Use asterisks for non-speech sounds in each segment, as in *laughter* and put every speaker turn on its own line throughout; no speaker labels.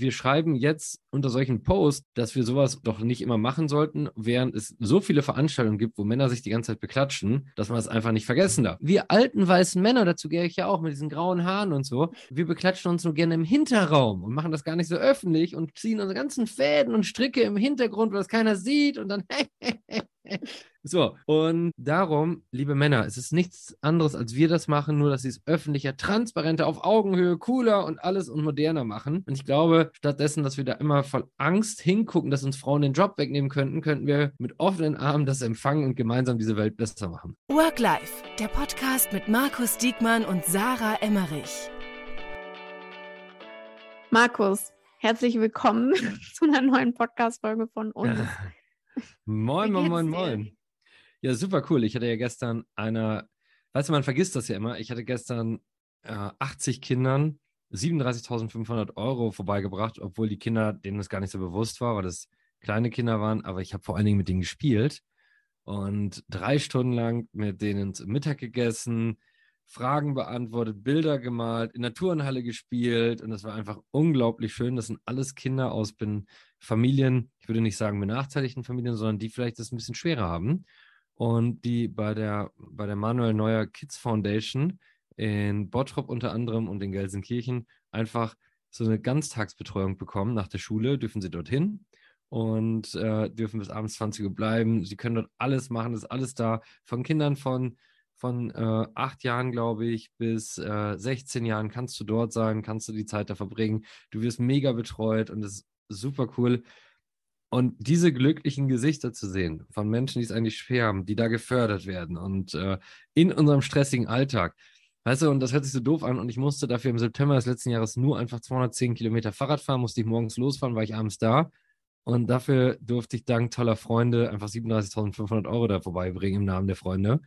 Wir schreiben jetzt unter solchen Posts, dass wir sowas doch nicht immer machen sollten, während es so viele Veranstaltungen gibt, wo Männer sich die ganze Zeit beklatschen, dass man es einfach nicht vergessen darf. Wir alten weißen Männer, dazu gehe ich ja auch mit diesen grauen Haaren und so, wir beklatschen uns nur gerne im Hinterraum und machen das gar nicht so öffentlich und ziehen unsere ganzen Fäden und Stricke im Hintergrund, weil das keiner sieht und dann *laughs* *laughs* So, und darum, liebe Männer, es ist nichts anderes, als wir das machen, nur dass sie es öffentlicher, transparenter, auf Augenhöhe, cooler und alles und moderner machen. Und ich glaube, stattdessen, dass wir da immer voll Angst hingucken, dass uns Frauen den Job wegnehmen könnten, könnten wir mit offenen Armen das empfangen und gemeinsam diese Welt besser machen.
Work Life, der Podcast mit Markus Diekmann und Sarah Emmerich.
Markus, herzlich willkommen *laughs* zu einer neuen Podcast-Folge von *laughs* uns.
Moin, moin, moin, moin. Ja, super cool. Ich hatte ja gestern einer, weißt du, man vergisst das ja immer. Ich hatte gestern äh, 80 Kindern 37.500 Euro vorbeigebracht, obwohl die Kinder, denen das gar nicht so bewusst war, weil das kleine Kinder waren. Aber ich habe vor allen Dingen mit denen gespielt und drei Stunden lang mit denen zum Mittag gegessen, Fragen beantwortet, Bilder gemalt, in der Turnhalle gespielt und das war einfach unglaublich schön. Das sind alles Kinder aus Familien, ich würde nicht sagen benachteiligten Familien, sondern die vielleicht das ein bisschen schwerer haben und die bei der, bei der Manuel Neuer Kids Foundation in Bottrop unter anderem und in Gelsenkirchen einfach so eine Ganztagsbetreuung bekommen nach der Schule, dürfen sie dorthin und äh, dürfen bis abends 20 Uhr bleiben. Sie können dort alles machen, ist alles da. Von Kindern von, von äh, acht Jahren, glaube ich, bis äh, 16 Jahren kannst du dort sein, kannst du die Zeit da verbringen. Du wirst mega betreut und es ist super cool. Und diese glücklichen Gesichter zu sehen von Menschen, die es eigentlich schwer haben, die da gefördert werden und äh, in unserem stressigen Alltag. Weißt du, und das hört sich so doof an und ich musste dafür im September des letzten Jahres nur einfach 210 Kilometer Fahrrad fahren, musste ich morgens losfahren, war ich abends da. Und dafür durfte ich dank toller Freunde einfach 37.500 Euro da vorbeibringen im Namen der Freunde.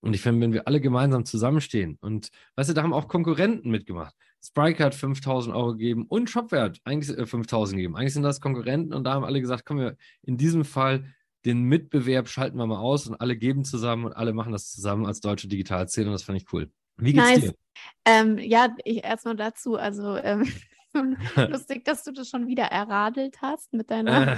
Und ich finde, wenn wir alle gemeinsam zusammenstehen und, weißt du, da haben auch Konkurrenten mitgemacht. Spriker hat 5000 Euro gegeben und Shopware eigentlich äh, 5000 gegeben. Eigentlich sind das Konkurrenten und da haben alle gesagt, komm, wir in diesem Fall den Mitbewerb schalten wir mal aus und alle geben zusammen und alle machen das zusammen als deutsche Digitalszene und das fand ich cool. Wie geht's nice. dir?
Ähm, ja, ich erstmal dazu, also ähm, *laughs* lustig, dass du das schon wieder erradelt hast mit deiner äh.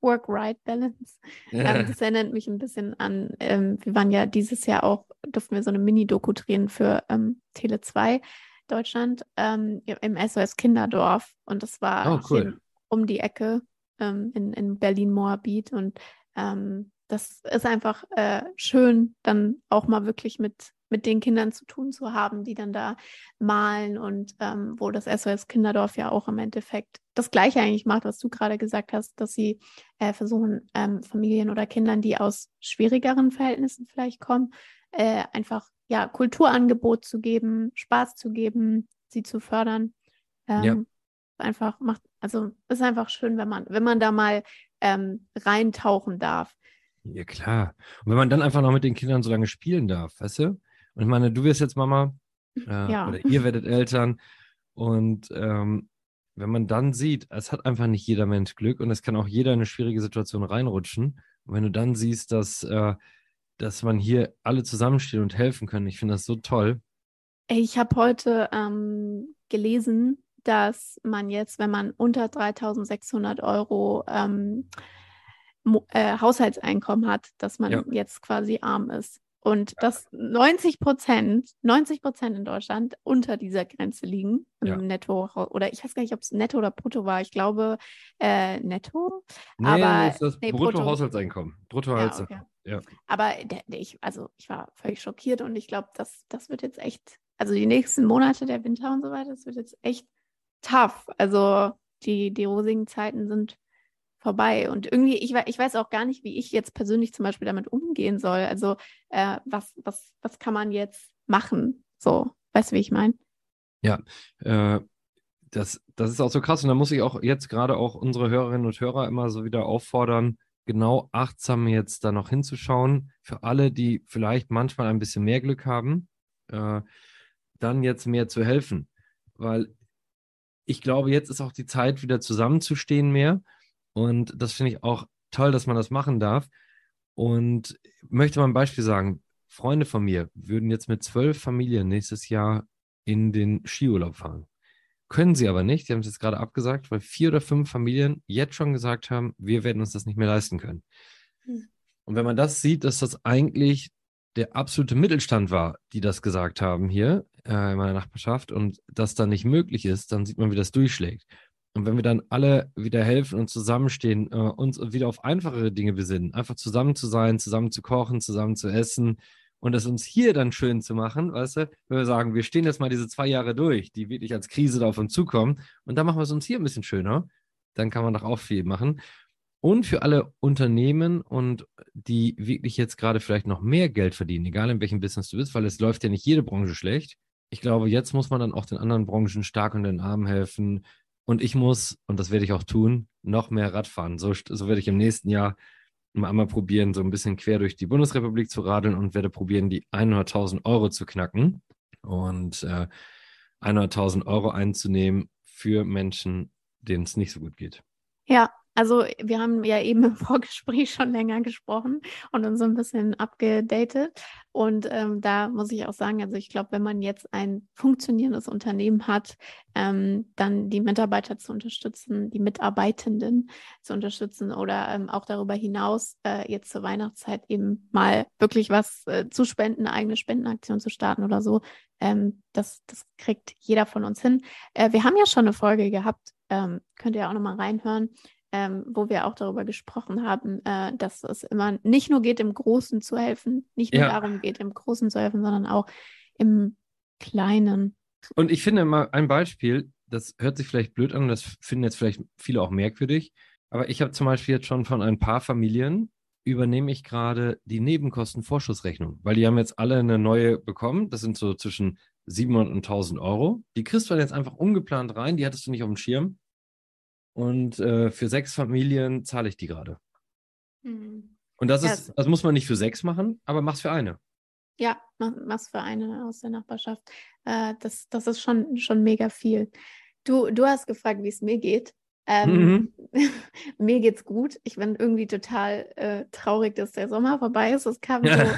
Work-Right-Balance. Ähm, das erinnert mich ein bisschen an, ähm, wir waren ja dieses Jahr auch, durften wir so eine Mini-Doku drehen für ähm, Tele 2 Deutschland ähm, im SOS Kinderdorf. Und das war
oh, cool.
um die Ecke ähm, in, in Berlin-Moabit. Und ähm, das ist einfach äh, schön, dann auch mal wirklich mit, mit den Kindern zu tun zu haben, die dann da malen. Und ähm, wo das SOS Kinderdorf ja auch im Endeffekt das Gleiche eigentlich macht, was du gerade gesagt hast, dass sie äh, versuchen, ähm, Familien oder Kindern, die aus schwierigeren Verhältnissen vielleicht kommen, äh, einfach ja, Kulturangebot zu geben, Spaß zu geben, sie zu fördern. Ähm, ja. Einfach macht, also ist einfach schön, wenn man, wenn man da mal ähm, reintauchen darf.
Ja, klar. Und wenn man dann einfach noch mit den Kindern so lange spielen darf, weißt du? Und ich meine, du wirst jetzt Mama äh, ja. oder ihr werdet Eltern und ähm, wenn man dann sieht, es hat einfach nicht jeder Mensch Glück und es kann auch jeder in eine schwierige Situation reinrutschen. Und wenn du dann siehst, dass äh, dass man hier alle zusammenstehen und helfen können. Ich finde das so toll.
Ich habe heute ähm, gelesen, dass man jetzt, wenn man unter 3600 Euro ähm, äh, Haushaltseinkommen hat, dass man ja. jetzt quasi arm ist. Und dass 90 Prozent, 90 Prozent in Deutschland unter dieser Grenze liegen, ja. Netto, oder ich weiß gar nicht, ob es netto oder brutto war. Ich glaube, äh, netto.
Nee, aber, ist das nee, Bruttohaushaltseinkommen. Bruttohaushaltseinkommen. Ja.
Aber der, der, ich, also ich war völlig schockiert und ich glaube, das, das wird jetzt echt, also die nächsten Monate, der Winter und so weiter, das wird jetzt echt tough. Also die, die rosigen Zeiten sind vorbei. Und irgendwie, ich, ich weiß auch gar nicht, wie ich jetzt persönlich zum Beispiel damit umgehen soll. Also äh, was, was, was kann man jetzt machen? So, weißt du, wie ich meine?
Ja, äh, das, das ist auch so krass. Und da muss ich auch jetzt gerade auch unsere Hörerinnen und Hörer immer so wieder auffordern, genau achtsam jetzt da noch hinzuschauen. Für alle, die vielleicht manchmal ein bisschen mehr Glück haben, äh, dann jetzt mehr zu helfen. Weil ich glaube, jetzt ist auch die Zeit, wieder zusammenzustehen mehr. Und das finde ich auch toll, dass man das machen darf. Und möchte mal ein Beispiel sagen. Freunde von mir würden jetzt mit zwölf Familien nächstes Jahr in den Skiurlaub fahren. Können sie aber nicht. Sie haben es jetzt gerade abgesagt, weil vier oder fünf Familien jetzt schon gesagt haben, wir werden uns das nicht mehr leisten können. Hm. Und wenn man das sieht, dass das eigentlich der absolute Mittelstand war, die das gesagt haben hier äh, in meiner Nachbarschaft und das dann nicht möglich ist, dann sieht man, wie das durchschlägt. Und wenn wir dann alle wieder helfen und zusammenstehen, äh, uns wieder auf einfachere Dinge besinnen, einfach zusammen zu sein, zusammen zu kochen, zusammen zu essen und es uns hier dann schön zu machen, weißt du, wenn wir sagen, wir stehen jetzt mal diese zwei Jahre durch, die wirklich als Krise da auf uns zukommen und dann machen wir es uns hier ein bisschen schöner, dann kann man doch auch viel machen. Und für alle Unternehmen und die wirklich jetzt gerade vielleicht noch mehr Geld verdienen, egal in welchem Business du bist, weil es läuft ja nicht jede Branche schlecht. Ich glaube, jetzt muss man dann auch den anderen Branchen stark unter den Arm helfen, und ich muss, und das werde ich auch tun, noch mehr Radfahren. So, so werde ich im nächsten Jahr einmal probieren, so ein bisschen quer durch die Bundesrepublik zu radeln und werde probieren, die 100.000 Euro zu knacken und äh, 100.000 Euro einzunehmen für Menschen, denen es nicht so gut geht.
Ja, also wir haben ja eben im *laughs* Vorgespräch schon länger gesprochen und uns so ein bisschen abgedatet. Und ähm, da muss ich auch sagen, also ich glaube, wenn man jetzt ein funktionierendes Unternehmen hat, ähm, dann die Mitarbeiter zu unterstützen, die Mitarbeitenden zu unterstützen oder ähm, auch darüber hinaus äh, jetzt zur Weihnachtszeit eben mal wirklich was äh, zu spenden, eine eigene Spendenaktion zu starten oder so, ähm, das, das kriegt jeder von uns hin. Äh, wir haben ja schon eine Folge gehabt, ähm, könnt ihr auch nochmal reinhören ähm, wo wir auch darüber gesprochen haben, äh, dass es immer nicht nur geht, im Großen zu helfen, nicht nur ja. darum geht, im Großen zu helfen, sondern auch im Kleinen.
Und ich finde mal ein Beispiel, das hört sich vielleicht blöd an, das finden jetzt vielleicht viele auch merkwürdig, aber ich habe zum Beispiel jetzt schon von ein paar Familien übernehme ich gerade die Nebenkostenvorschussrechnung, weil die haben jetzt alle eine neue bekommen. Das sind so zwischen 700 und 1000 Euro. Die kriegst du dann jetzt einfach ungeplant rein, die hattest du nicht auf dem Schirm. Und äh, für sechs Familien zahle ich die gerade. Mhm. Und das ist, ja. das muss man nicht für sechs machen, aber mach's für eine.
Ja, mach's für eine aus der Nachbarschaft. Äh, das, das ist schon, schon mega viel. Du, du hast gefragt, wie es mir geht. Ähm, mhm. *laughs* mir geht's gut. Ich bin irgendwie total äh, traurig, dass der Sommer vorbei ist. Es kam ja. so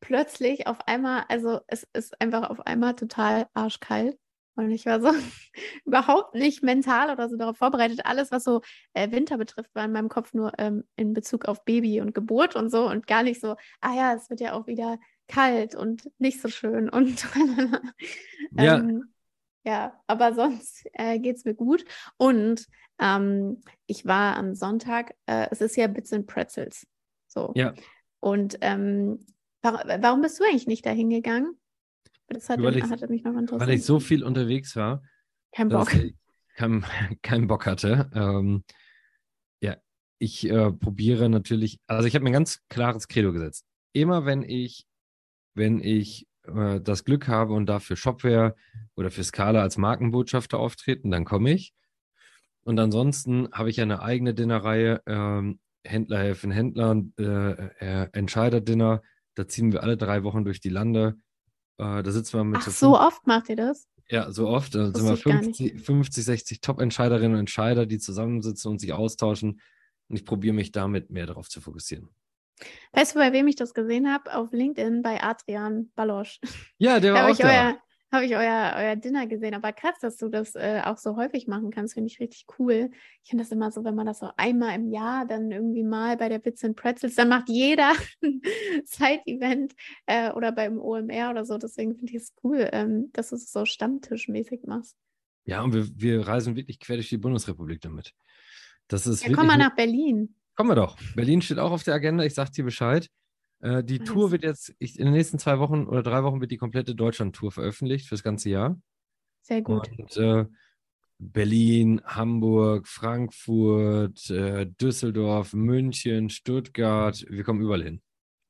plötzlich auf einmal, also es ist einfach auf einmal total arschkalt. Und ich war so *laughs* überhaupt nicht mental oder so darauf vorbereitet. Alles, was so äh, Winter betrifft, war in meinem Kopf nur ähm, in Bezug auf Baby und Geburt und so und gar nicht so, ah ja, es wird ja auch wieder kalt und nicht so schön und *laughs* ja. ähm, ja, aber sonst äh, geht es mir gut. Und ähm, ich war am Sonntag, äh, es ist ja Bits and Pretzels. So.
Ja.
Und ähm, warum, warum bist du eigentlich nicht dahin gegangen?
Das hat, weil, ich, hatte mich noch interessiert. Weil ich so viel unterwegs war.
Kein Bock.
Ich kein, *laughs* keinen Bock hatte. Ähm, ja, ich äh, probiere natürlich, also ich habe mir ein ganz klares Credo gesetzt. Immer wenn ich, wenn ich äh, das Glück habe und dafür Shopware oder für Scala als Markenbotschafter auftreten, dann komme ich. Und ansonsten habe ich eine eigene Dinnerreihe, ähm, Händler helfen Händlern, äh, äh, Entscheider-Dinner. Da ziehen wir alle drei Wochen durch die Lande äh, da sitzen wir mit.
Ach, so, oft macht ihr das?
Ja, so oft. Da sind wir 50, 50, 60 Top-Entscheiderinnen und Entscheider, die zusammensitzen und sich austauschen. Und ich probiere mich damit mehr darauf zu fokussieren.
Weißt du, bei wem ich das gesehen habe? Auf LinkedIn bei Adrian Balosch.
Ja, der war auch da.
Euer, habe ich euer, euer Dinner gesehen. Aber krass, dass du das äh, auch so häufig machen kannst, finde ich richtig cool. Ich finde das immer so, wenn man das so einmal im Jahr dann irgendwie mal bei der Bits and Pretzels, dann macht jeder ein *laughs* Side-Event äh, oder beim OMR oder so. Deswegen finde ich es cool, ähm, dass du es so stammtischmäßig machst.
Ja, und wir, wir reisen wirklich quer durch die Bundesrepublik damit. Das ist
ja, komm mal nach Berlin.
Kommen wir doch. Berlin steht auch auf der Agenda. Ich sage dir Bescheid. Äh, die Was? Tour wird jetzt, ich, in den nächsten zwei Wochen oder drei Wochen wird die komplette Deutschland-Tour veröffentlicht fürs ganze Jahr.
Sehr gut.
Und äh, Berlin, Hamburg, Frankfurt, äh, Düsseldorf, München, Stuttgart, wir kommen überall hin.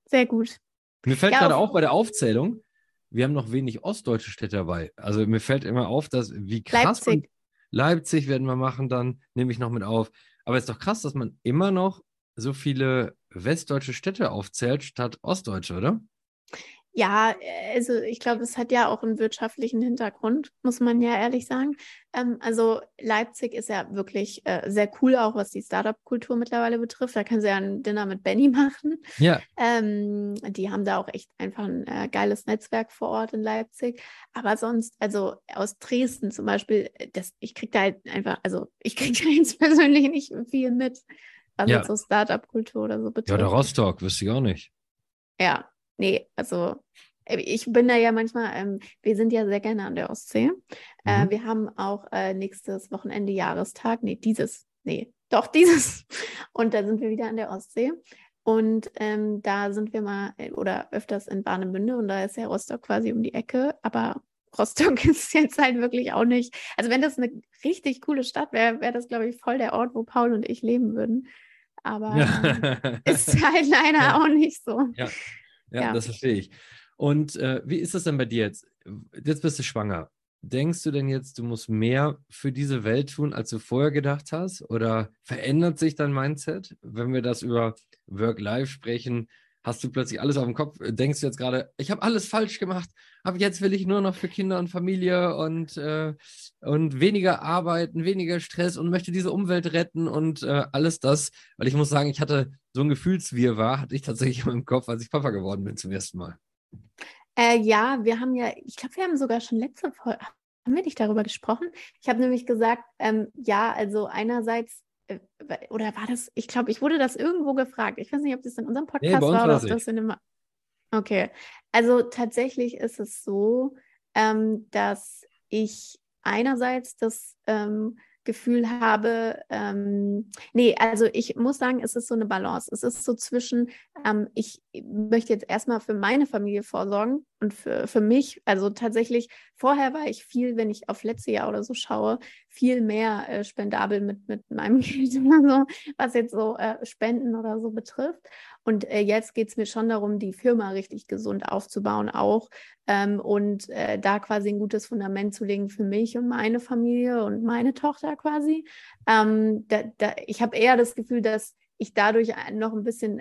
Sehr gut.
Mir fällt ja, gerade auf bei der Aufzählung, wir haben noch wenig ostdeutsche Städte dabei. Also mir fällt immer auf, dass wie krass.
Leipzig.
Leipzig werden wir machen, dann nehme ich noch mit auf. Aber es ist doch krass, dass man immer noch so viele westdeutsche Städte aufzählt statt ostdeutsche, oder?
Ja, also ich glaube, es hat ja auch einen wirtschaftlichen Hintergrund, muss man ja ehrlich sagen. Ähm, also Leipzig ist ja wirklich äh, sehr cool, auch was die Startup-Kultur mittlerweile betrifft. Da können sie ja ein Dinner mit Benny *laughs* machen.
Ja.
Ähm, die haben da auch echt einfach ein äh, geiles Netzwerk vor Ort in Leipzig. Aber sonst, also aus Dresden zum Beispiel, das, ich kriege da halt einfach, also ich kriege *laughs* da jetzt persönlich nicht viel mit, was
Ja.
so Startup-Kultur oder so betrifft.
Ja, oder Rostock, wüsste ich auch nicht.
Ja, nee, also äh, ich bin da ja manchmal, ähm, wir sind ja sehr gerne an der Ostsee. Äh,
Mhm.
wir haben auch äh, nächstes Wochenende Jahrestag, nee, dieses, nee, doch *laughs* dieses. Und da sind wir wieder an der Ostsee. Und ähm, da sind wir mal äh, oder öfters in Warnemünde und da ist ja Rostock quasi um die Ecke. Aber Rostock *laughs* ist jetzt halt wirklich auch nicht. Also, wenn das eine richtig coole Stadt wäre, wäre das, glaube ich, voll der Ort, wo Paul und ich leben würden. Aber ähm,
Ja. *laughs*
ist halt leider
Ja.
auch nicht so.
Ja, ja,
Ja.
das verstehe ich. Und äh, wie ist das denn bei dir jetzt? Jetzt bist du schwanger. Denkst du denn jetzt, du musst mehr für diese Welt tun, als du vorher gedacht hast? Oder verändert sich dein Mindset, wenn wir das über Work-Life sprechen? Hast du plötzlich alles auf dem Kopf? Denkst du jetzt gerade, ich habe alles falsch gemacht, aber jetzt will ich nur noch für Kinder und Familie und, äh, und weniger arbeiten, weniger Stress und möchte diese Umwelt retten und äh, alles das? Weil ich muss sagen, ich hatte so ein Gefühlswirrwarr, hatte ich tatsächlich in meinem Kopf, als ich Papa geworden bin zum ersten Mal.
Äh, ja, wir haben ja, ich glaube, wir haben sogar schon letzte Folge, haben wir nicht darüber gesprochen? Ich habe nämlich gesagt, ähm, ja, also einerseits, äh, oder war das, ich glaube, ich wurde das irgendwo gefragt. Ich weiß nicht, ob das in unserem Podcast
uns
war oder ob das in einem. Okay, also tatsächlich ist es so, ähm, dass ich einerseits das ähm, Gefühl habe, ähm, nee, also ich muss sagen, es ist so eine Balance. Es ist so zwischen, ähm, ich möchte jetzt erstmal für meine Familie vorsorgen und für, für mich, also tatsächlich, vorher war ich viel, wenn ich auf letzte Jahr oder so schaue, viel mehr äh, spendabel mit, mit meinem *laughs* Geld oder so, was jetzt so äh, Spenden oder so betrifft. Und äh, jetzt geht es mir schon darum, die Firma richtig gesund aufzubauen auch ähm, und äh, da quasi ein gutes Fundament zu legen für mich und meine Familie und meine Tochter quasi. Ähm, da, da, ich habe eher das Gefühl, dass ich dadurch noch ein bisschen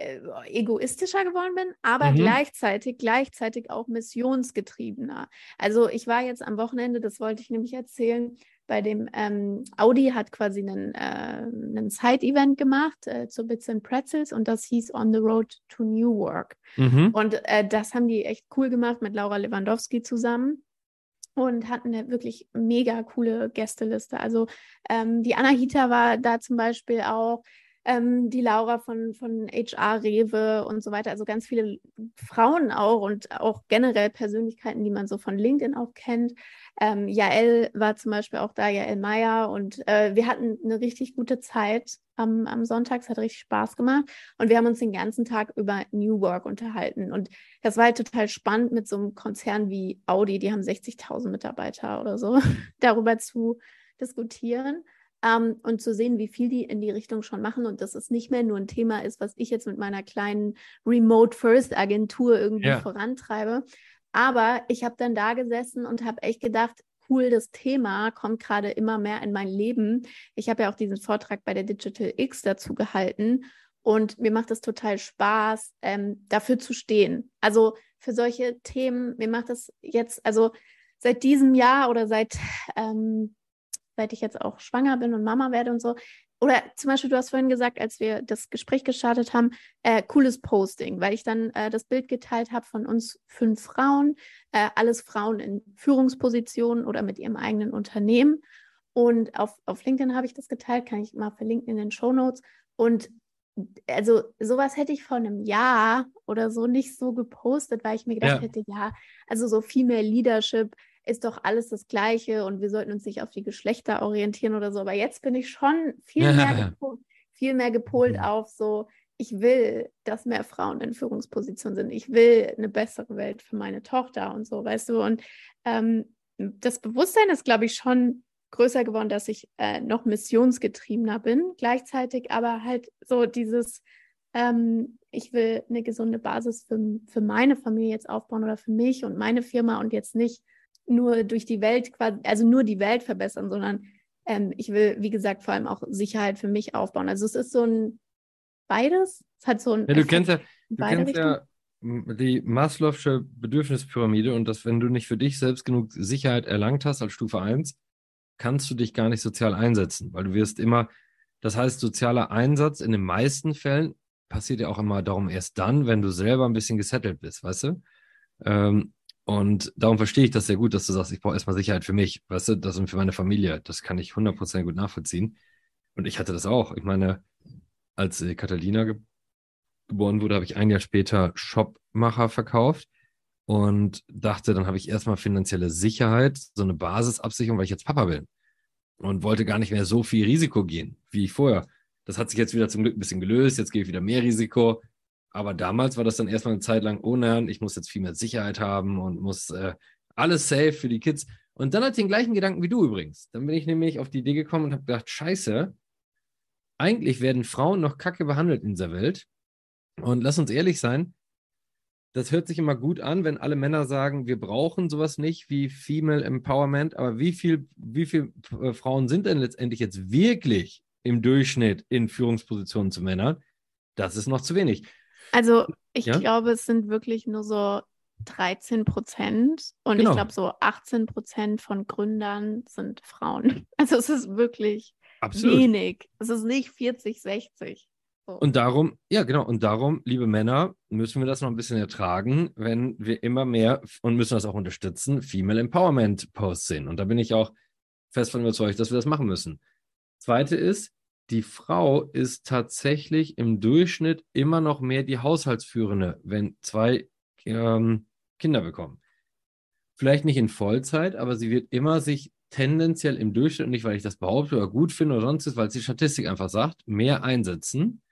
äh, egoistischer geworden bin, aber
Mhm.
gleichzeitig, gleichzeitig auch missionsgetriebener. Also ich war jetzt am Wochenende, das wollte ich nämlich erzählen, bei dem ähm, Audi hat quasi einen, äh, einen Side-Event gemacht äh, zu Bits and Pretzels und das hieß On the Road to New Work.
Mhm.
Und äh, das haben die echt cool gemacht mit Laura Lewandowski zusammen und hatten eine wirklich mega coole Gästeliste. Also ähm, die Anahita war da zum Beispiel auch, ähm, die Laura von, von HR Rewe und so weiter. Also ganz viele Frauen auch und auch generell Persönlichkeiten, die man so von LinkedIn auch kennt. Ähm, Jael war zum Beispiel auch da, Jael Meyer. Und äh, wir hatten eine richtig gute Zeit am, am Sonntag. Es hat richtig Spaß gemacht. Und wir haben uns den ganzen Tag über New Work unterhalten. Und das war halt total spannend mit so einem Konzern wie Audi, die haben 60.000 Mitarbeiter oder so, *laughs* darüber zu diskutieren. Ähm, und zu sehen, wie viel die in die Richtung schon machen und dass es nicht mehr nur ein Thema ist, was ich jetzt mit meiner kleinen Remote First Agentur irgendwie
Ja.
vorantreibe. Aber ich habe dann da gesessen und habe echt gedacht, cool, das Thema kommt gerade immer mehr in mein Leben. Ich habe ja auch diesen Vortrag bei der Digital X dazu gehalten und mir macht es total Spaß, ähm, dafür zu stehen. Also für solche Themen, mir macht es jetzt, also seit diesem Jahr oder seit ähm, seit ich jetzt auch schwanger bin und Mama werde und so. Oder zum Beispiel, du hast vorhin gesagt, als wir das Gespräch gestartet haben, äh, cooles Posting, weil ich dann äh, das Bild geteilt habe von uns fünf Frauen, äh, alles Frauen in Führungspositionen oder mit ihrem eigenen Unternehmen. Und auf, auf LinkedIn habe ich das geteilt, kann ich mal verlinken in den Show Notes. Und also sowas hätte ich vor einem Jahr oder so nicht so gepostet, weil ich mir gedacht
Ja.
hätte, ja, also so Female Leadership ist doch alles das Gleiche und wir sollten uns nicht auf die Geschlechter orientieren oder so. Aber jetzt bin ich schon viel mehr, *laughs* gepo viel mehr gepolt
Mhm.
auf so, ich will, dass mehr Frauen in Führungspositionen sind. Ich will eine bessere Welt für meine Tochter und so, weißt du. Und ähm, das Bewusstsein ist, glaube ich, schon größer geworden, dass ich äh, noch missionsgetriebener bin. Gleichzeitig aber halt so dieses, ähm, ich will eine gesunde Basis für, für meine Familie jetzt aufbauen oder für mich und meine Firma und jetzt nicht nur durch die Welt quasi, also nur die Welt verbessern, sondern ähm, ich will, wie gesagt, vor allem auch Sicherheit für mich aufbauen. Also es ist so ein beides. Es hat so ein
Ja, du kennst ja, du kennst ja die Maslow'sche Bedürfnispyramide und dass, wenn du nicht für dich selbst genug Sicherheit erlangt hast als Stufe 1, kannst du dich gar nicht sozial einsetzen, weil du wirst immer, das heißt, sozialer Einsatz in den meisten Fällen passiert ja auch immer darum erst dann, wenn du selber ein bisschen gesettelt bist, weißt du? Ähm, und darum verstehe ich das sehr gut, dass du sagst, ich brauche erstmal Sicherheit für mich, weißt du, das und für meine Familie. Das kann ich 100% gut nachvollziehen. Und ich hatte das auch. Ich meine, als äh, Catalina ge geboren wurde, habe ich ein Jahr später Shopmacher verkauft und dachte, dann habe ich erstmal finanzielle Sicherheit, so eine Basisabsicherung, weil ich jetzt Papa bin. Und wollte gar nicht mehr so viel Risiko gehen, wie vorher. Das hat sich jetzt wieder zum Glück ein bisschen gelöst. Jetzt gehe ich wieder mehr Risiko. Aber damals war das dann erstmal eine Zeit lang, oh nein, ich muss jetzt viel mehr Sicherheit haben und muss äh, alles safe für die Kids. Und dann hatte ich den gleichen Gedanken wie du übrigens. Dann bin ich nämlich auf die Idee gekommen und habe gedacht, scheiße, eigentlich werden Frauen noch kacke behandelt in dieser Welt. Und lass uns ehrlich sein, das hört sich immer gut an, wenn alle Männer sagen, wir brauchen sowas nicht wie Female Empowerment, aber wie viel, wie viel äh, Frauen sind denn letztendlich jetzt wirklich im Durchschnitt in Führungspositionen zu Männern? Das ist noch zu wenig.
Also ich ja? glaube, es sind wirklich nur so 13 Prozent und genau. ich glaube, so 18 Prozent von Gründern sind Frauen. *laughs* Also es ist wirklich Absolut. wenig. Es ist nicht 40, 60.
So. Und darum, ja genau, und darum, liebe Männer, müssen wir das noch ein bisschen ertragen, wenn wir immer mehr und müssen das auch unterstützen, Female Empowerment Posts sehen. Und da bin ich auch fest von überzeugt, dass wir das machen müssen. Zweite ist, die Frau ist tatsächlich im Durchschnitt immer noch mehr die Haushaltsführende, wenn zwei ähm, Kinder bekommen. Vielleicht nicht in Vollzeit, aber sie wird immer sich tendenziell im Durchschnitt, nicht weil ich das behaupte oder gut finde oder sonst ist, weil es die Statistik einfach sagt, mehr einsetzen.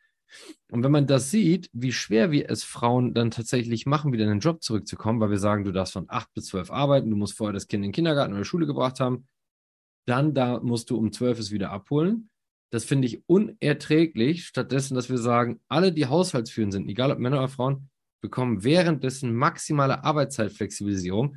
Und wenn man das sieht, wie schwer wir es Frauen dann tatsächlich machen, wieder in den Job zurückzukommen, weil wir sagen, du darfst von acht bis zwölf arbeiten, du musst vorher das Kind in den Kindergarten oder Schule gebracht haben, dann da musst du um zwölf es wieder abholen. Das finde ich unerträglich, stattdessen, dass wir sagen, alle, die haushaltsführend sind, egal ob Männer oder Frauen, bekommen währenddessen maximale Arbeitszeitflexibilisierung.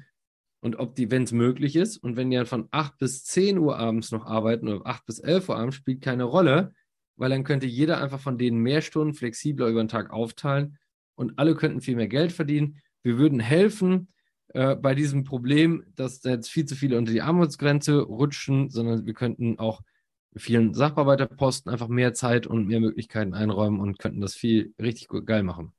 Und ob die, wenn es möglich ist, und wenn die dann von 8 bis 10 Uhr abends noch arbeiten oder 8 bis 11 Uhr abends, spielt keine Rolle, weil dann könnte jeder einfach von denen mehr Stunden flexibler über den Tag aufteilen und alle könnten viel mehr Geld verdienen. Wir würden helfen äh, bei diesem Problem, dass jetzt viel zu viele unter die Armutsgrenze rutschen, sondern wir könnten auch vielen Sachbearbeiterposten einfach mehr Zeit und mehr Möglichkeiten einräumen und könnten das viel richtig geil machen.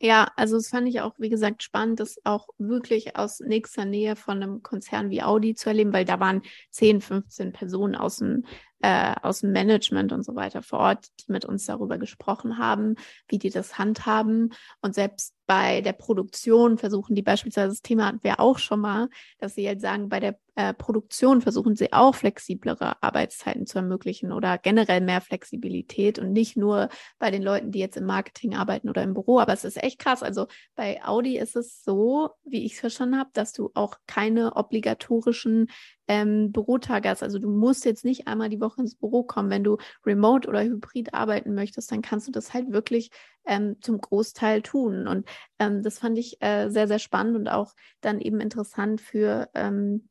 Ja, also das fand ich auch, wie gesagt, spannend, das auch wirklich aus nächster Nähe von einem Konzern wie Audi zu erleben, weil da waren 10, 15 Personen aus dem äh, aus dem Management und so weiter vor Ort, die mit uns darüber gesprochen haben, wie die das handhaben. Und selbst bei der Produktion versuchen die beispielsweise, das Thema hatten wir auch schon mal, dass sie jetzt sagen, bei der äh, Produktion versuchen sie auch flexiblere Arbeitszeiten zu ermöglichen oder generell mehr Flexibilität und nicht nur bei den Leuten, die jetzt im Marketing arbeiten oder im Büro. Aber es ist echt krass. Also bei Audi ist es so, wie ich es verstanden habe, dass du auch keine obligatorischen ähm, Bürotage hast. Also du musst jetzt nicht einmal die Woche ins Büro kommen. Wenn du remote oder hybrid arbeiten möchtest, dann kannst du das halt wirklich ähm, zum Großteil tun. Und ähm, das fand ich äh, sehr, sehr spannend und auch dann eben interessant für ähm,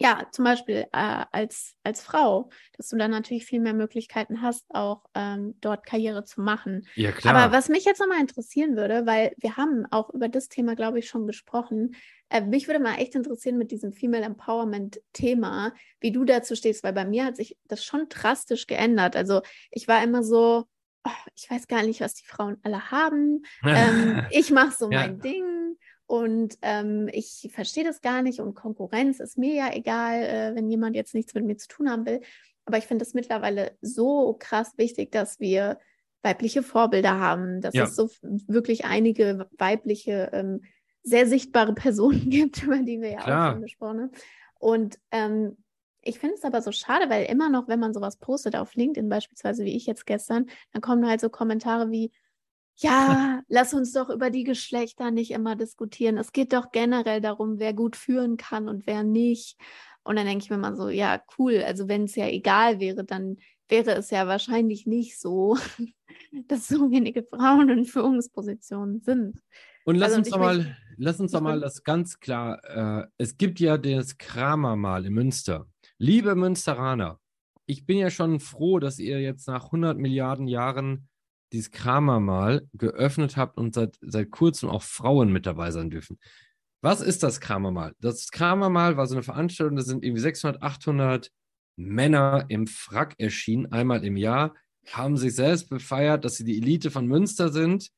ja, zum Beispiel äh, als, als Frau, dass du dann natürlich viel mehr Möglichkeiten hast, auch ähm, dort Karriere zu machen.
Ja, klar.
Aber was mich jetzt nochmal interessieren würde, weil wir haben auch über das Thema, glaube ich, schon gesprochen. Äh, mich würde mal echt interessieren mit diesem Female Empowerment-Thema, wie du dazu stehst, weil bei mir hat sich das schon drastisch geändert. Also ich war immer so, oh, ich weiß gar nicht, was die Frauen alle haben. *laughs* ähm, ich mache so ja. mein Ding und ähm, ich verstehe das gar nicht und Konkurrenz ist mir ja egal, äh, wenn jemand jetzt nichts mit mir zu tun haben will. Aber ich finde es mittlerweile so krass wichtig, dass wir weibliche Vorbilder haben, dass ja. es so wirklich einige weibliche, ähm, sehr sichtbare Personen *laughs* gibt, über die wir ja Klar. auch schon gesprochen haben. Und ähm, ich finde es aber so schade, weil immer noch, wenn man sowas postet auf LinkedIn beispielsweise, wie ich jetzt gestern, dann kommen halt so Kommentare wie, ja, lass uns doch über die Geschlechter nicht immer diskutieren. Es geht doch generell darum, wer gut führen kann und wer nicht. Und dann denke ich mir mal so, ja, cool. Also wenn es ja egal wäre, dann wäre es ja wahrscheinlich nicht so, *laughs* dass so wenige Frauen in Führungspositionen sind.
Und lass also, uns doch mal, lass uns doch mal das ganz klar. Äh, es gibt ja das Kramer-Mal in Münster. Liebe Münsteraner, ich bin ja schon froh, dass ihr jetzt nach 100 Milliarden Jahren dieses Kramer mal geöffnet habt und seit, seit kurzem auch Frauen mit dabei sein dürfen. Was ist das Kramer mal? Das Kramer mal war so eine Veranstaltung, da sind irgendwie 600, 800 Männer im Frack erschienen, einmal im Jahr, haben sich selbst befeiert, dass sie die Elite von Münster sind.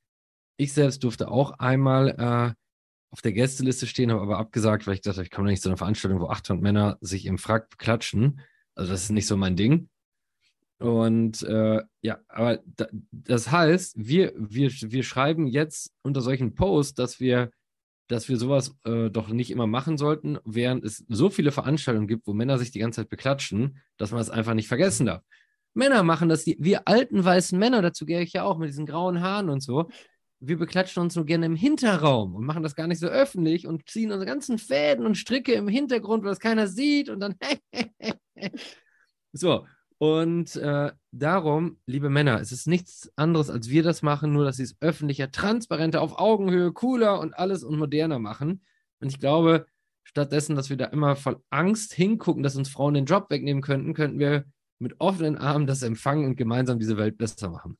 Ich selbst durfte auch einmal äh, auf der Gästeliste stehen, habe aber abgesagt, weil ich dachte, ich komme nicht zu einer Veranstaltung, wo 800 Männer sich im Frack klatschen. Also das ist nicht so mein Ding. Und äh, ja, aber da, das heißt, wir, wir, wir schreiben jetzt unter solchen Posts, dass wir, dass wir sowas äh, doch nicht immer machen sollten, während es so viele Veranstaltungen gibt, wo Männer sich die ganze Zeit beklatschen, dass man es einfach nicht vergessen darf. Männer machen das, die, wir alten weißen Männer, dazu gehe ich ja auch mit diesen grauen Haaren und so, wir beklatschen uns nur gerne im Hinterraum und machen das gar nicht so öffentlich und ziehen unsere ganzen Fäden und Stricke im Hintergrund, weil das keiner sieht und dann *laughs* so. Und äh, darum, liebe Männer, es ist nichts anderes, als wir das machen, nur dass sie es öffentlicher, transparenter, auf Augenhöhe, cooler und alles und moderner machen. Und ich glaube, stattdessen, dass wir da immer voll Angst hingucken, dass uns Frauen den Job wegnehmen könnten, könnten wir mit offenen Armen das empfangen und gemeinsam diese Welt besser machen.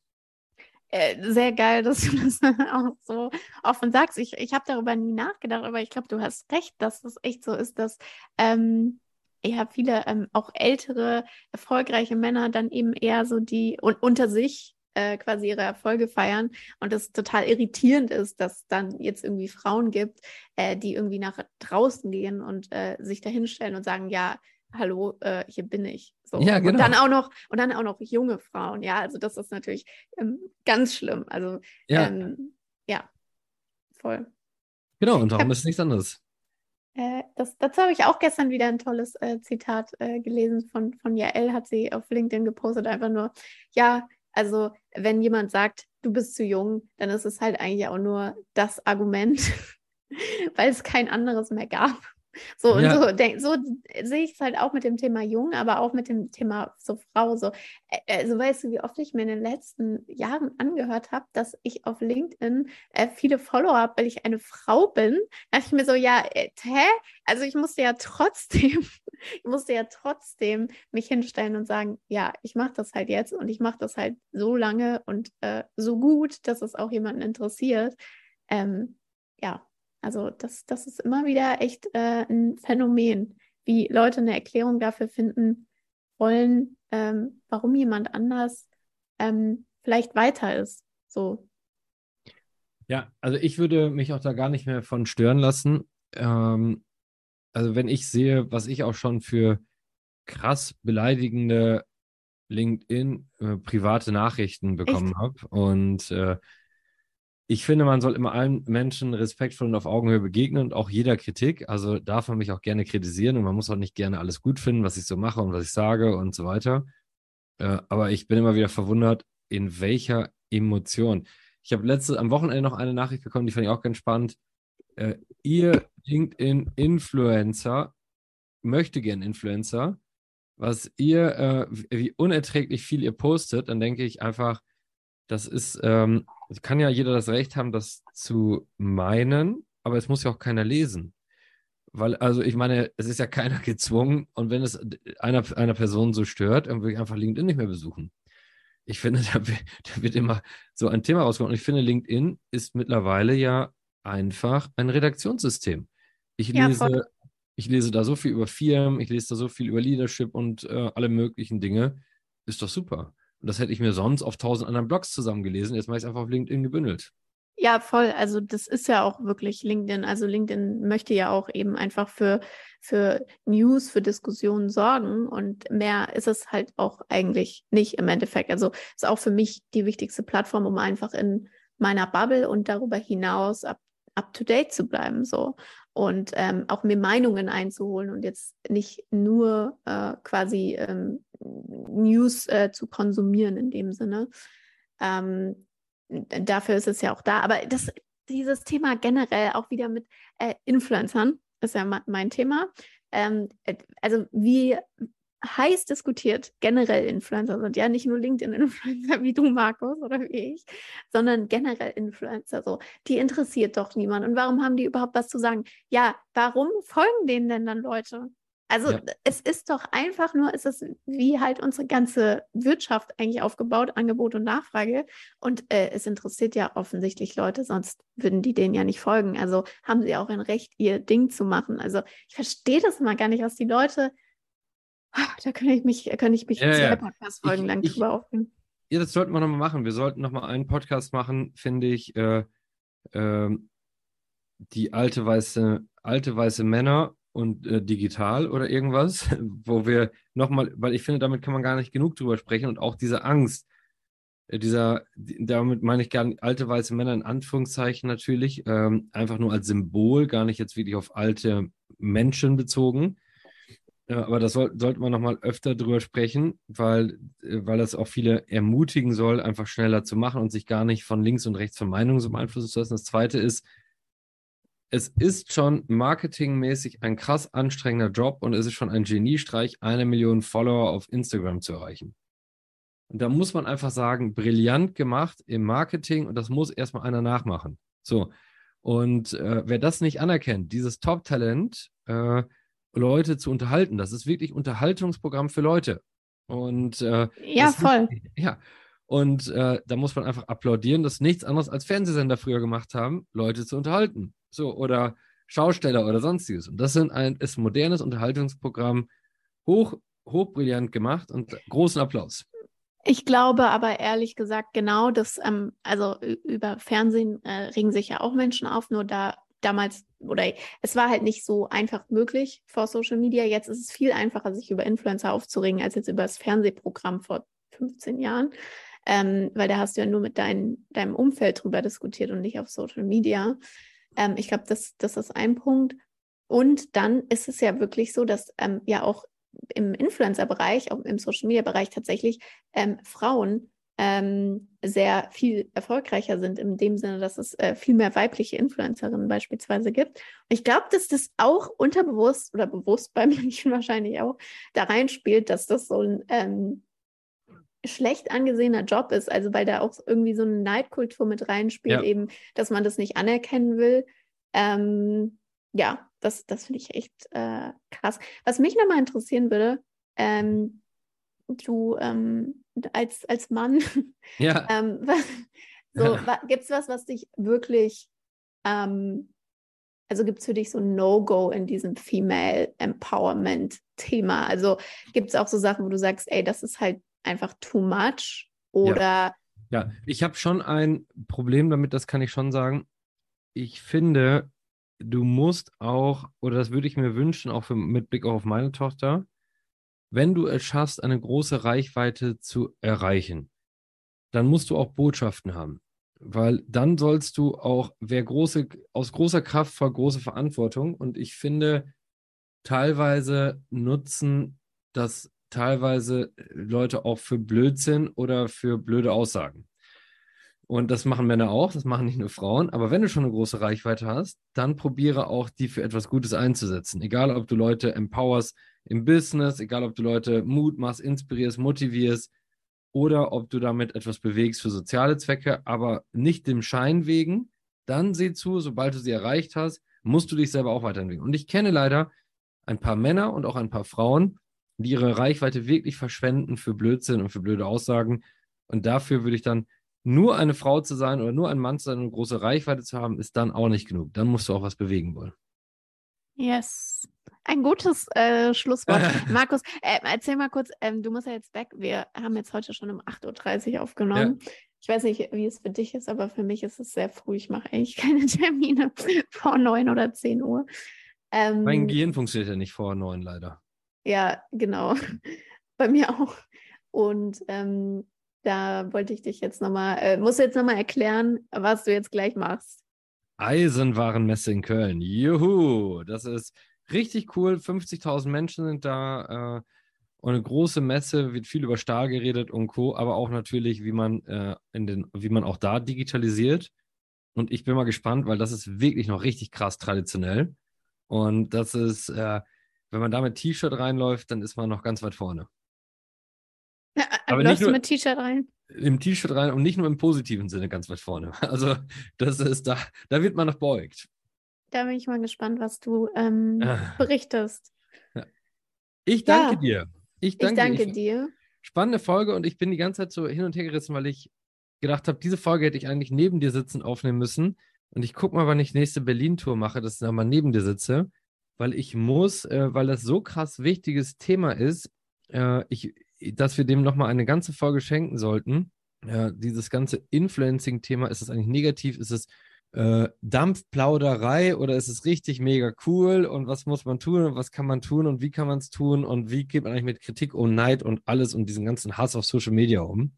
Äh, sehr geil, dass du *laughs* das auch so offen sagst. Ich, ich habe darüber nie nachgedacht, aber ich glaube, du hast recht, dass es echt so ist, dass ähm, ja viele ähm, auch ältere, erfolgreiche Männer dann eben eher so die und unter sich äh, quasi ihre Erfolge feiern und es total irritierend ist, dass dann jetzt irgendwie Frauen gibt, äh, die irgendwie nach draußen gehen und äh, sich dahinstellen und sagen, ja, hallo, äh, hier bin ich. So.
Ja, genau.
Und dann auch noch, und dann auch noch junge Frauen, ja, also das ist natürlich ähm, ganz schlimm. Also ja, ähm, ja voll.
Genau, und darum hab, ist nichts anderes.
Äh, das, dazu habe ich auch gestern wieder ein tolles äh, Zitat äh, gelesen von, von Jael, hat sie auf LinkedIn gepostet, einfach nur, ja, also wenn jemand sagt, du bist zu jung, dann ist es halt eigentlich auch nur das Argument, *laughs* weil es kein anderes mehr gab. So und ja. so, denk, so sehe ich es halt auch mit dem Thema Jung, aber auch mit dem Thema so Frau. So, also weißt du, wie oft ich mir in den letzten Jahren angehört habe, dass ich auf LinkedIn äh, viele Follower habe, weil ich eine Frau bin. Da dachte ich mir so, ja, äh, hä? Also ich musste ja trotzdem, *laughs* ich musste ja trotzdem mich hinstellen und sagen, ja, ich mache das halt jetzt und ich mache das halt so lange und äh, so gut, dass es auch jemanden interessiert. Ähm, ja, also das, das ist immer wieder echt äh, ein Phänomen, wie Leute eine Erklärung dafür finden wollen, ähm, warum jemand anders ähm, vielleicht weiter ist. So.
Ja, also ich würde mich auch da gar nicht mehr von stören lassen. Ähm, also wenn ich sehe, was ich auch schon für krass beleidigende LinkedIn äh, private Nachrichten bekommen habe und äh, ich finde, man soll immer allen Menschen respektvoll und auf Augenhöhe begegnen und auch jeder Kritik. Also darf man mich auch gerne kritisieren und man muss auch nicht gerne alles gut finden, was ich so mache und was ich sage und so weiter. Äh, aber ich bin immer wieder verwundert, in welcher Emotion. Ich habe letzte am Wochenende noch eine Nachricht bekommen, die fand ich auch ganz spannend. Äh, ihr LinkedIn-Influencer möchte gern Influencer, was ihr, äh, wie unerträglich viel ihr postet, dann denke ich einfach, das ist, ähm, es kann ja jeder das Recht haben, das zu meinen, aber es muss ja auch keiner lesen. Weil, also ich meine, es ist ja keiner *laughs* gezwungen und wenn es einer, einer Person so stört, dann würde ich einfach LinkedIn nicht mehr besuchen. Ich finde, *laughs* da, da wird immer so ein Thema rauskommen. Und ich finde, LinkedIn ist mittlerweile ja einfach ein Redaktionssystem. Ich lese, ja, ich lese da so viel über Firmen, ich lese da so viel über Leadership und äh, alle möglichen Dinge. Ist doch super. Und das hätte ich mir sonst auf tausend anderen Blogs zusammengelesen. Jetzt mache ich es einfach auf LinkedIn gebündelt.
Ja, voll. Also das ist ja auch wirklich LinkedIn. Also LinkedIn möchte ja auch eben einfach für, für News, für Diskussionen sorgen. Und mehr ist es halt auch eigentlich nicht im Endeffekt. Also ist auch für mich die wichtigste Plattform, um einfach in meiner Bubble und darüber hinaus up, up to date zu bleiben. So und ähm, auch mir Meinungen einzuholen und jetzt nicht nur äh, quasi ähm, News äh, zu konsumieren in dem Sinne. Ähm, dafür ist es ja auch da. Aber das, dieses Thema generell auch wieder mit äh, Influencern ist ja mein Thema. Ähm, äh, also wie heiß diskutiert generell Influencer sind. Ja, nicht nur LinkedIn-Influencer wie du, Markus, oder wie ich, sondern generell Influencer. So, die interessiert doch niemand. Und warum haben die überhaupt was zu sagen? Ja, warum folgen denen denn dann Leute? Also
Ja.
es ist doch einfach nur, es ist wie halt unsere ganze Wirtschaft eigentlich aufgebaut, Angebot und Nachfrage. Und äh, es interessiert ja offensichtlich Leute, sonst würden die denen ja nicht folgen. Also haben sie auch ein Recht, ihr Ding zu machen. Also ich verstehe das immer gar nicht, was die Leute. Ah, Da könnte ich mich, könnte ich mich
Ja,
zwei
ja.
Podcast-Folgen lang
ich-
drüber aufregen.
Ja, das sollten wir nochmal machen. Wir sollten nochmal einen Podcast machen, finde ich. Äh, ähm, die alte weiße, alte weiße Männer und äh, digital oder irgendwas, *laughs* wo wir nochmal, weil ich finde, damit kann man gar nicht genug drüber sprechen und auch diese Angst, äh, dieser, die- damit meine ich gar nicht alte weiße Männer in Anführungszeichen natürlich, ähm, einfach nur als Symbol, gar nicht jetzt wirklich auf alte Menschen bezogen. Ja, aber das soll, sollte man nochmal öfter drüber sprechen, weil, äh, weil das auch viele ermutigen soll, einfach schneller zu machen und sich gar nicht von links und rechts von Meinungen so beeinflussen zu lassen. Das zweite ist, es ist schon marketingmäßig ein krass anstrengender Job und es ist schon ein Geniestreich, eine Million Follower auf Instagram zu erreichen. Und da muss man einfach sagen, brillant gemacht im Marketing und das muss erstmal einer nachmachen. So. Und äh, wer das nicht anerkennt, dieses Top-Talent, äh, Leute zu unterhalten, das ist wirklich Unterhaltungsprogramm für Leute. Und äh,
Ja,
ist
voll.
wirklich- *laughs* Ja. Und äh, da muss man einfach applaudieren, dass nichts anderes als Fernsehsender früher gemacht haben, Leute zu unterhalten. So, oder Schausteller oder sonstiges. Und das sind ein, ist ein modernes Unterhaltungsprogramm, hoch, hochbrillant gemacht und großen Applaus.
Ich glaube aber ehrlich gesagt genau, dass, ähm, also über Fernsehen äh, regen sich ja auch Menschen auf, nur da damals, oder es war halt nicht so einfach möglich vor Social Media. Jetzt ist es viel einfacher, sich über Influencer aufzuregen, als jetzt über das Fernsehprogramm vor 15 Jahren. Ähm, weil da hast du ja nur mit dein, deinem Umfeld drüber diskutiert und nicht auf Social Media. Ähm, ich glaube, das, das ist ein Punkt. Und dann ist es ja wirklich so, dass ähm, ja auch im Influencer-Bereich, auch im Social-Media-Bereich tatsächlich ähm, Frauen ähm, sehr viel erfolgreicher sind, in dem Sinne, dass es äh, viel mehr weibliche Influencerinnen beispielsweise gibt. Und ich glaube, dass das auch unterbewusst oder bewusst bei *laughs* Menschen wahrscheinlich auch da reinspielt, dass das so ein ähm, schlecht angesehener Job ist, also weil da auch irgendwie so eine Neidkultur mit reinspielt,
Ja.
eben, dass man das nicht anerkennen will. Ähm, ja, das, das finde ich echt äh, krass. Was mich nochmal interessieren würde, ähm, du ähm, als, als Mann,
Ja, *laughs*
ähm, so, wa, gibt es was, was dich wirklich, ähm, also gibt es für dich so ein No-Go in diesem Female Empowerment-Thema? Also gibt es auch so Sachen, wo du sagst, ey, das ist halt einfach too much? Oder
ja, ich habe schon ein Problem damit, das kann ich schon sagen. Ich finde, du musst auch, oder das würde ich mir wünschen, auch für, mit Blick auf meine Tochter, wenn du es schaffst, eine große Reichweite zu erreichen, dann musst du auch Botschaften haben. Weil dann sollst du auch, wer große, aus großer Kraft vor große Verantwortung. Und ich finde, teilweise nutzen das teilweise Leute auch für Blödsinn oder für blöde Aussagen. Und das machen Männer auch, das machen nicht nur Frauen. Aber wenn du schon eine große Reichweite hast, dann probiere auch, die für etwas Gutes einzusetzen. Egal, ob du Leute empowerst im Business, egal, ob du Leute Mut machst, inspirierst, motivierst oder ob du damit etwas bewegst für soziale Zwecke, aber nicht dem Schein wegen. Dann sieh zu, sobald du sie erreicht hast, musst du dich selber auch weiterentwickeln. Und ich kenne leider ein paar Männer und auch ein paar Frauen, die ihre Reichweite wirklich verschwenden für Blödsinn und für blöde Aussagen. Und dafür würde ich dann nur eine Frau zu sein oder nur ein Mann zu sein und eine große Reichweite zu haben, ist dann auch nicht genug. Dann musst du auch was bewegen wollen.
yes. Ein gutes äh, Schlusswort. *laughs* Markus, äh, erzähl mal kurz, ähm, du musst ja jetzt weg. Wir haben jetzt heute schon um 8.30 Uhr aufgenommen. Ich weiß nicht, wie es für dich ist, aber für mich ist es sehr früh. Ich mache eigentlich keine *laughs* Termine vor 9 oder 10 Uhr. Ähm,
Mein Gehirn funktioniert ja nicht vor neun leider.
Ja, genau. *laughs* Bei mir auch. Und ähm, da wollte ich dich jetzt nochmal, äh, musst du jetzt nochmal erklären, was du jetzt gleich machst.
Eisenwarenmesse in Köln. Juhu, das ist richtig cool. 50.000 Menschen sind da äh, und eine große Messe, wird viel über Stahl geredet und Co., aber auch natürlich, wie man äh, in den, wie man auch da digitalisiert. Und ich bin mal gespannt, weil das ist wirklich noch richtig krass traditionell. Und das ist, äh, wenn man da mit T-Shirt reinläuft, dann ist man noch ganz weit vorne. Aber
Läufst
nicht
du
nur-
mit T-Shirt rein?
Im T-Shirt rein und nicht nur im positiven Sinne ganz weit vorne. *laughs* Also das ist da, da wird man noch beugt.
Da bin ich mal gespannt, was du ähm,
Ah.
berichtest.
Ja. Ich danke
Ja.
dir. Ich danke,
ich danke
Ich-
dir.
Spannende Folge und ich bin die ganze Zeit so hin und her gerissen, weil ich gedacht habe, diese Folge hätte ich eigentlich neben dir sitzen aufnehmen müssen. Und ich gucke mal, wann ich nächste Berlin-Tour mache, dass ich dann mal neben dir sitze, weil ich muss, äh, weil das so krass wichtiges Thema ist, äh, ich, dass wir dem nochmal eine ganze Folge schenken sollten. Ja, dieses ganze Influencing-Thema, ist es eigentlich negativ? Ist es äh, Dampfplauderei oder ist es richtig mega cool? Und was muss man tun und was kann man tun und wie kann man es tun und wie geht man eigentlich mit Kritik und Neid und alles und diesen ganzen Hass auf Social Media um?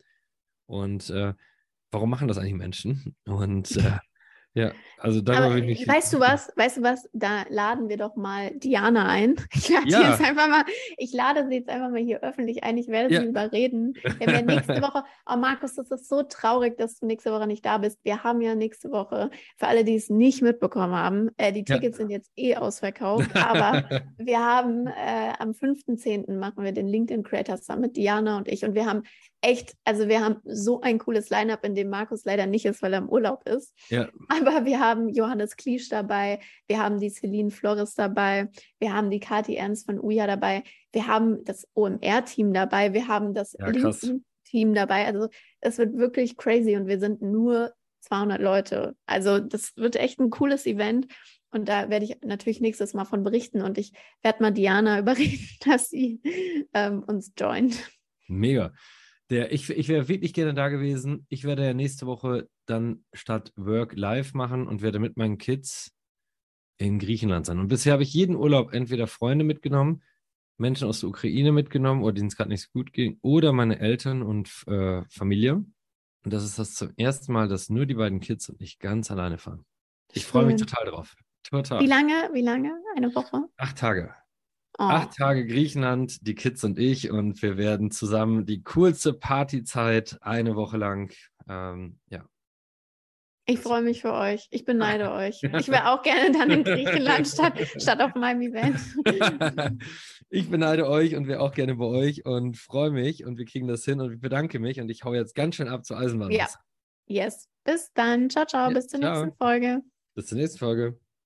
Und äh, warum machen das eigentlich Menschen? Und äh, ja, also
Aber
will ich mich.
weißt du was? Weißt du was? Da laden wir doch mal Diana ein. *laughs* Ich lade
Ja.
sie jetzt einfach mal, ich lade sie jetzt einfach mal hier öffentlich ein. Ich werde
Ja.
sie überreden. Wir werden nächste Woche, *laughs* oh Markus, das ist so traurig, dass du nächste Woche nicht da bist. Wir haben ja nächste Woche, für alle, die es nicht mitbekommen haben, äh, die
Ja.
Tickets sind jetzt eh ausverkauft, aber *laughs* wir haben äh, am 5.10. machen wir den LinkedIn Creator Summit, Diana und ich. Und wir haben echt, also wir haben so ein cooles Line-Up, in dem Markus leider nicht ist, weil er im Urlaub ist.
ja,
Aber wir haben Johannes Kliesch dabei, wir haben die Celine Flores dabei, wir haben die Kati Ernst von Uja dabei, wir haben das OMR-Team dabei, wir haben das
Ja.
LinkedIn-Team dabei. Also es wird wirklich crazy und wir sind nur 200 Leute. Also das wird echt ein cooles Event. Und da werde ich natürlich nächstes Mal von berichten und ich werde mal Diana *laughs* überreden, dass sie ähm, uns joint.
Mega. Der, ich ich wäre wirklich gerne da gewesen. Ich werde ja nächste Woche dann statt Work live machen und werde mit meinen Kids in Griechenland sein. Und bisher habe ich jeden Urlaub entweder Freunde mitgenommen, Menschen aus der Ukraine mitgenommen oder denen es gerade nicht so gut ging, oder meine Eltern und äh, Familie. Und das ist das zum ersten Mal, dass nur die beiden Kids und ich ganz alleine fahren. Ich freue mich total drauf. Total.
Wie lange? Wie lange? Eine Woche?
Acht Tage.
Oh.
Acht Tage Griechenland, die Kids und ich, und wir werden zusammen die coolste Partyzeit eine Woche lang. Ähm, ja.
Ich freue mich für euch. Ich beneide *laughs* euch. Ich wäre auch gerne dann in Griechenland statt, statt auf meinem Event. *laughs*
ich beneide euch und wäre auch gerne bei euch und freue mich und wir kriegen das hin und ich bedanke mich und ich hau jetzt ganz schön ab zur Eisenbahn.
Ja. Yes. Bis dann. Ciao, ciao.
Ja,
Bis zur
ciao.
nächsten Folge.
Bis zur nächsten Folge.